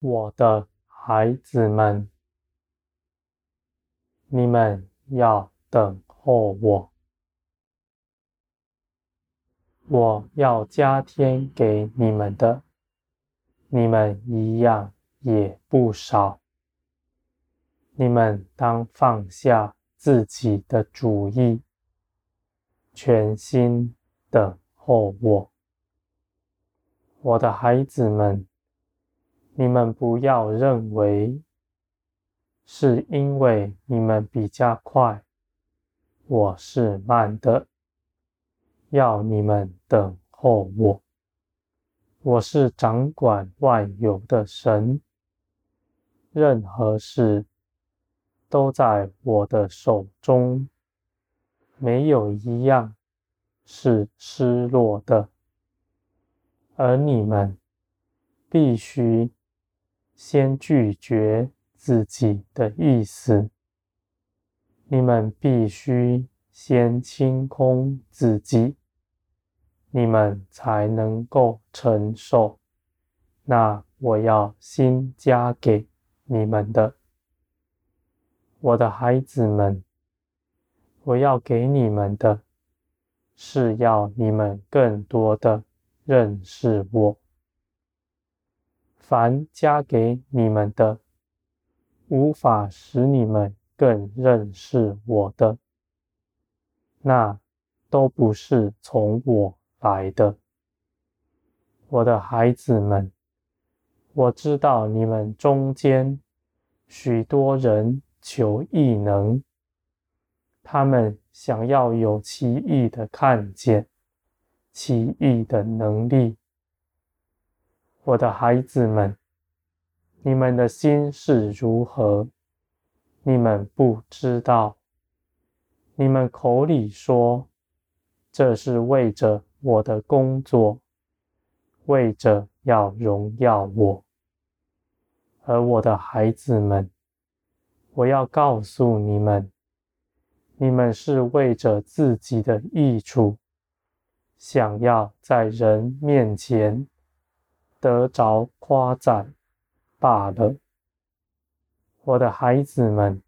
我的孩子们，你们要等候我，我要加添给你们的，你们一样也不少。你们当放下自己的主意，全心等候我，我的孩子们。你们不要认为是因为你们比较快，我是慢的，要你们等候我。我是掌管万有的神，任何事都在我的手中，没有一样是失落的，而你们必须。先拒绝自己的意思，你们必须先清空自己，你们才能够承受那我要新加给你们的。我的孩子们，我要给你们的，是要你们更多的认识我。凡加给你们的，无法使你们更认识我的，那都不是从我来的。我的孩子们，我知道你们中间许多人求异能，他们想要有奇异的看见，奇异的能力。我的孩子们，你们的心是如何？你们不知道。你们口里说，这是为着我的工作，为着要荣耀我。而我的孩子们，我要告诉你们，你们是为着自己的益处，想要在人面前。得着夸赞罢了，我的孩子们，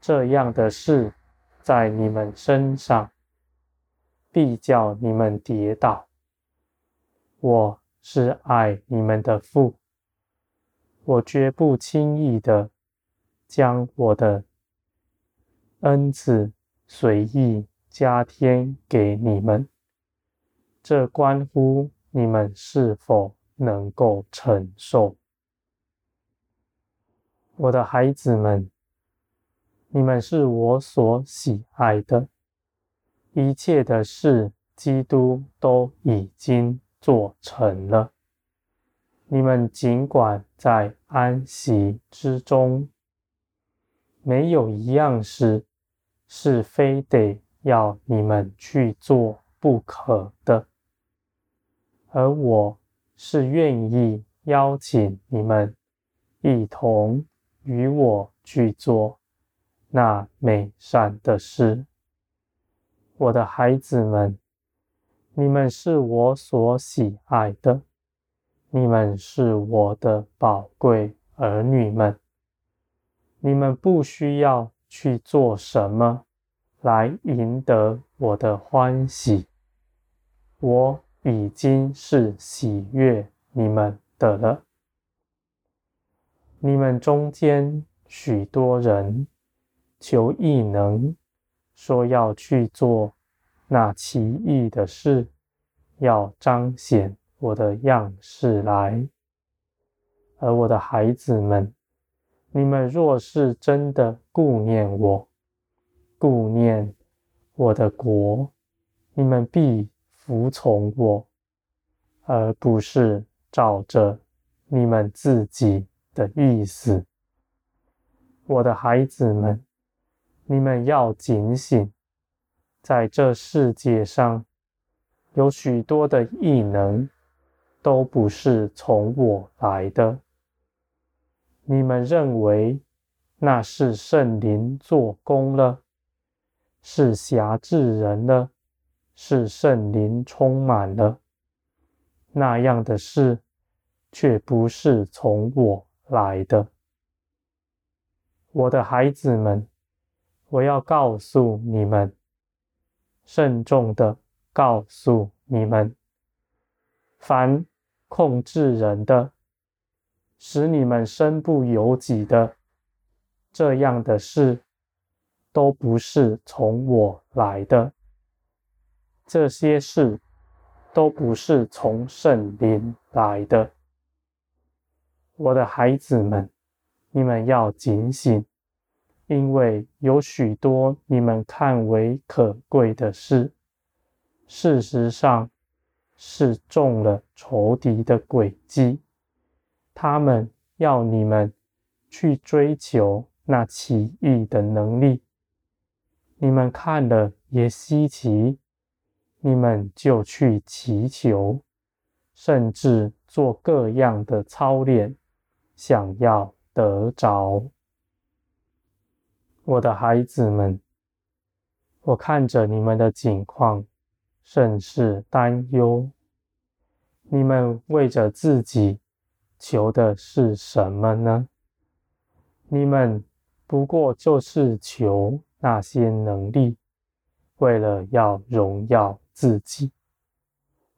这样的事在你们身上必叫你们跌倒。我是爱你们的父，我绝不轻易的将我的恩赐随意加添给你们，这关乎你们是否。能够承受，我的孩子们，你们是我所喜爱的，一切的事，基督都已经做成了。你们尽管在安息之中，没有一样事是非得要你们去做不可的，而我。是愿意邀请你们一同与我去做那美善的事，我的孩子们，你们是我所喜爱的，你们是我的宝贵儿女们，你们不需要去做什么来赢得我的欢喜，我。已经是喜悦你们的了。你们中间许多人求异能，说要去做那奇异的事，要彰显我的样式来。而我的孩子们，你们若是真的顾念我，顾念我的国，你们必。服从我，而不是照着你们自己的意思。我的孩子们，你们要警醒，在这世界上有许多的异能，都不是从我来的。你们认为那是圣灵做工了，是辖制人了。是圣灵充满了那样的事，却不是从我来的。我的孩子们，我要告诉你们，慎重地告诉你们，凡控制人的，使你们身不由己的，这样的事，都不是从我来的。这些事。都不是从圣灵来的，我的孩子们，你们要警醒，因为有许多你们看为可贵的事，事实上是中了仇敌的诡计。他们要你们去追求那奇异的能力，你们看了也稀奇。你们就去祈求，甚至做各样的操练，想要得着。我的孩子们，我看着你们的境况，甚是担忧。你们为着自己求的是什么呢？你们不过就是求那些能力，为了要荣耀。自己，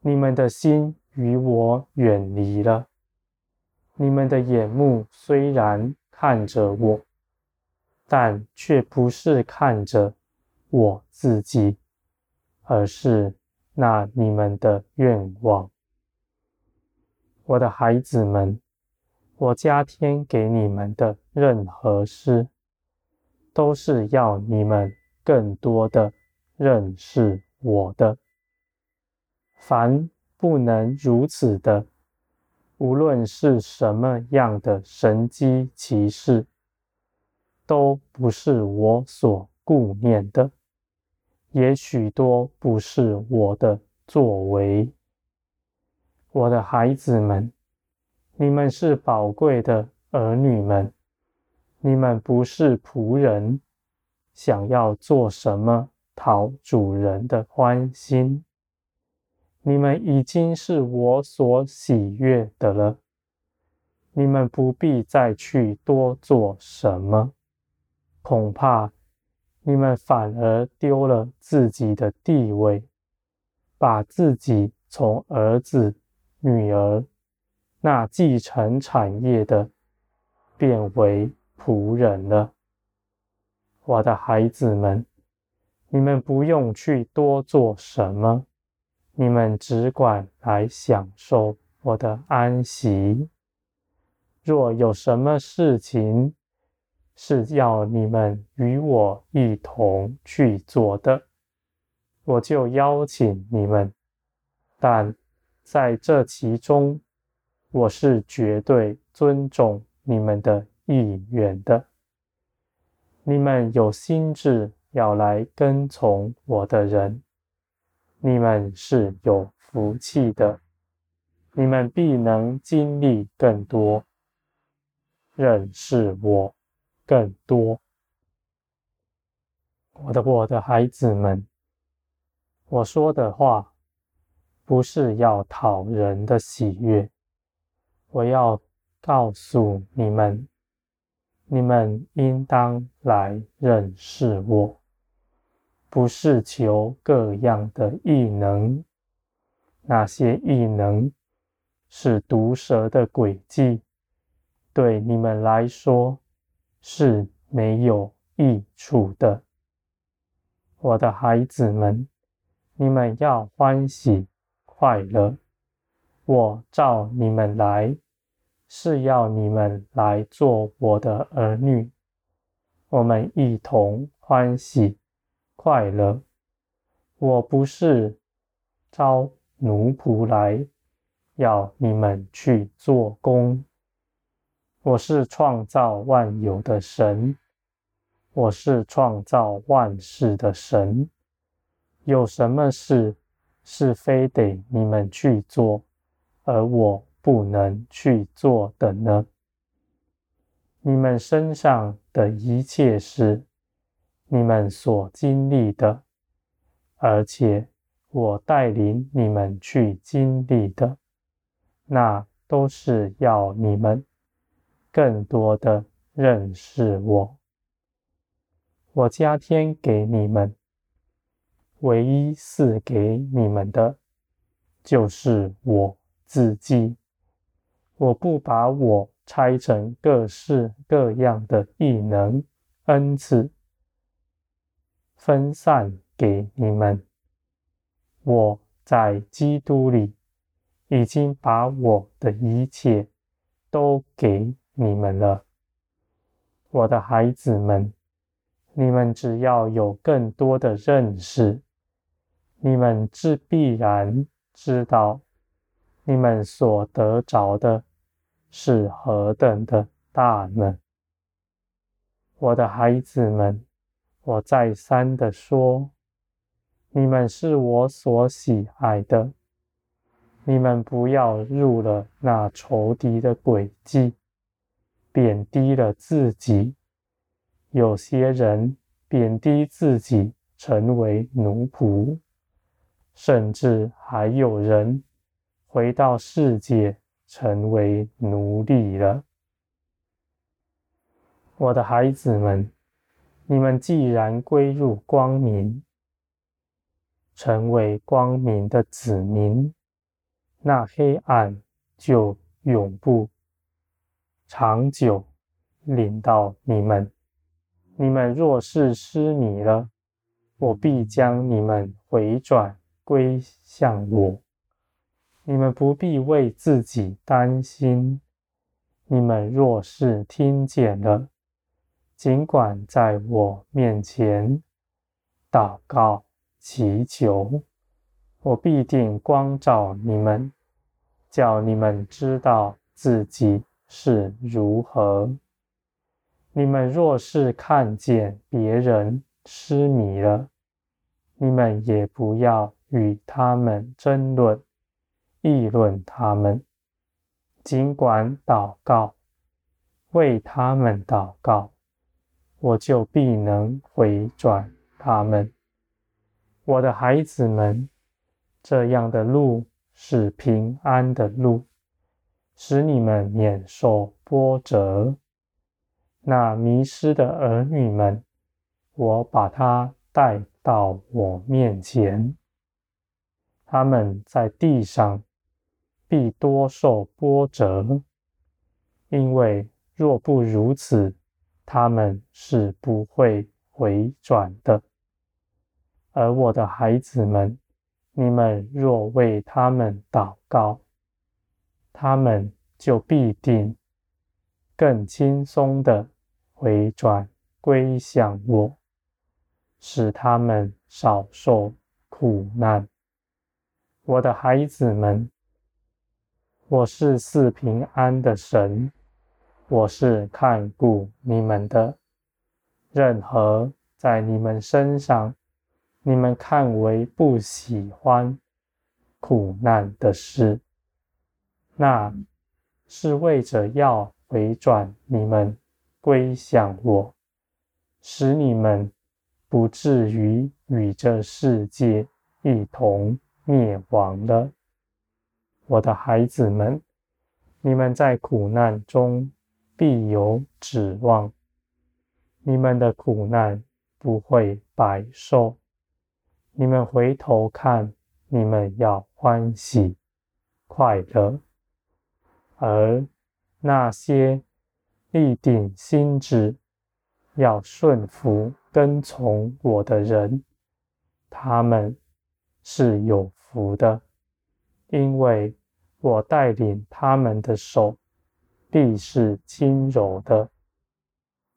你们的心与我远离了。你们的眼目虽然看着我，但却不是看着我自己，而是那你们的愿望。我的孩子们，我加添给你们的任何事，都是要你们更多的认识我的。凡不能如此的，无论是什么样的神机奇事，都不是我所顾念的，也许多不是我的作为。我的孩子们，你们是宝贵的儿女们，你们不是仆人，想要做什么讨主人的欢心。你们已经是我所喜悦的了，你们不必再去多做什么，恐怕你们反而丢了自己的地位，把自己从儿子、女儿那继承产业的变为仆人了。我的孩子们，你们不用去多做什么。你们只管来享受我的安息。若有什么事情是要你们与我一同去做的，我就邀请你们。但在这其中，我是绝对尊重你们的意愿的。你们有心智要来跟从我的人。你们是有福气的，你们必能经历更多，认识我更多。我的我的孩子们，我说的话不是要讨人的喜悦，我要告诉你们，你们应当来认识我。不是求各样的异能，那些异能是毒蛇的诡计，对你们来说是没有益处的。我的孩子们，你们要欢喜快乐。我召你们来，是要你们来做我的儿女，我们一同欢喜。快乐，我不是招奴仆来要你们去做工。我是创造万有的神，我是创造万事的神。有什么事是非得你们去做，而我不能去做的呢？你们身上的一切事。你们所经历的，而且我带领你们去经历的，那都是要你们更多的认识我。我加添给你们，唯一赐给你们的，就是我自己。我不把我拆成各式各样的异能恩赐，分散给你们。我在基督里已经把我的一切都给你们了，我的孩子们，你们只要有更多的认识，你们自必然知道，你们所得着的是何等的大呢？我的孩子们，我再三的说，你们是我所喜爱的，你们不要入了那仇敌的诡计，贬低了自己。有些人贬低自己，成为奴仆，甚至还有人回到世界，成为奴隶了。我的孩子们，你们既然归入光明，成为光明的子民，那黑暗就永不长久领到你们。你们若是失迷了，我必将你们回转归向我。你们不必为自己担心。你们若是听见了，尽管在我面前祷告祈求，我必定光照你们，叫你们知道自己是如何。你们若是看见别人失迷了，你们也不要与他们争论、议论他们，尽管祷告，为他们祷告。我就必能回转他们，我的孩子们，这样的路是平安的路，使你们免受波折。那迷失的儿女们，我把他带到我面前，他们在地上必多受波折，因为若不如此，他们是不会回转的，而我的孩子们，你们若为他们祷告，他们就必定更轻松的回转归向我，使他们少受苦难。我的孩子们，我是赐平安的神。我是看顾你们的，任何在你们身上，你们看为不喜欢苦难的事，那是为着要回转你们归向我，使你们不至于与这世界一同灭亡了。我的孩子们，你们在苦难中。必有指望，你们的苦难不会白受。你们回头看，你们要欢喜快乐。而那些立定心志要顺服跟从我的人，他们是有福的，因为我带领他们的手。必是轻柔的，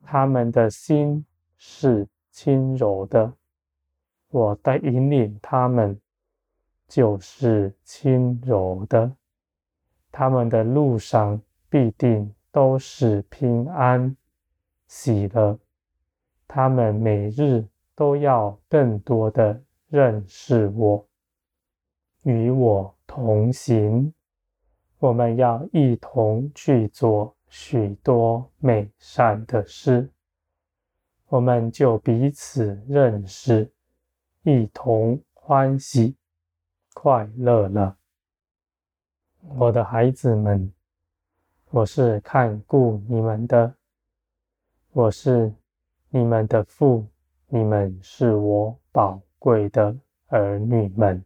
他们的心是轻柔的。我的引领他们，就是轻柔的。他们的路上必定都是平安喜乐。他们每日都要更多的认识我，与我同行。我们要一同去做许多美善的事，我们就彼此认识，一同欢喜快乐了。我的孩子们，我是看顾你们的，我是你们的父，你们是我宝贵的儿女们。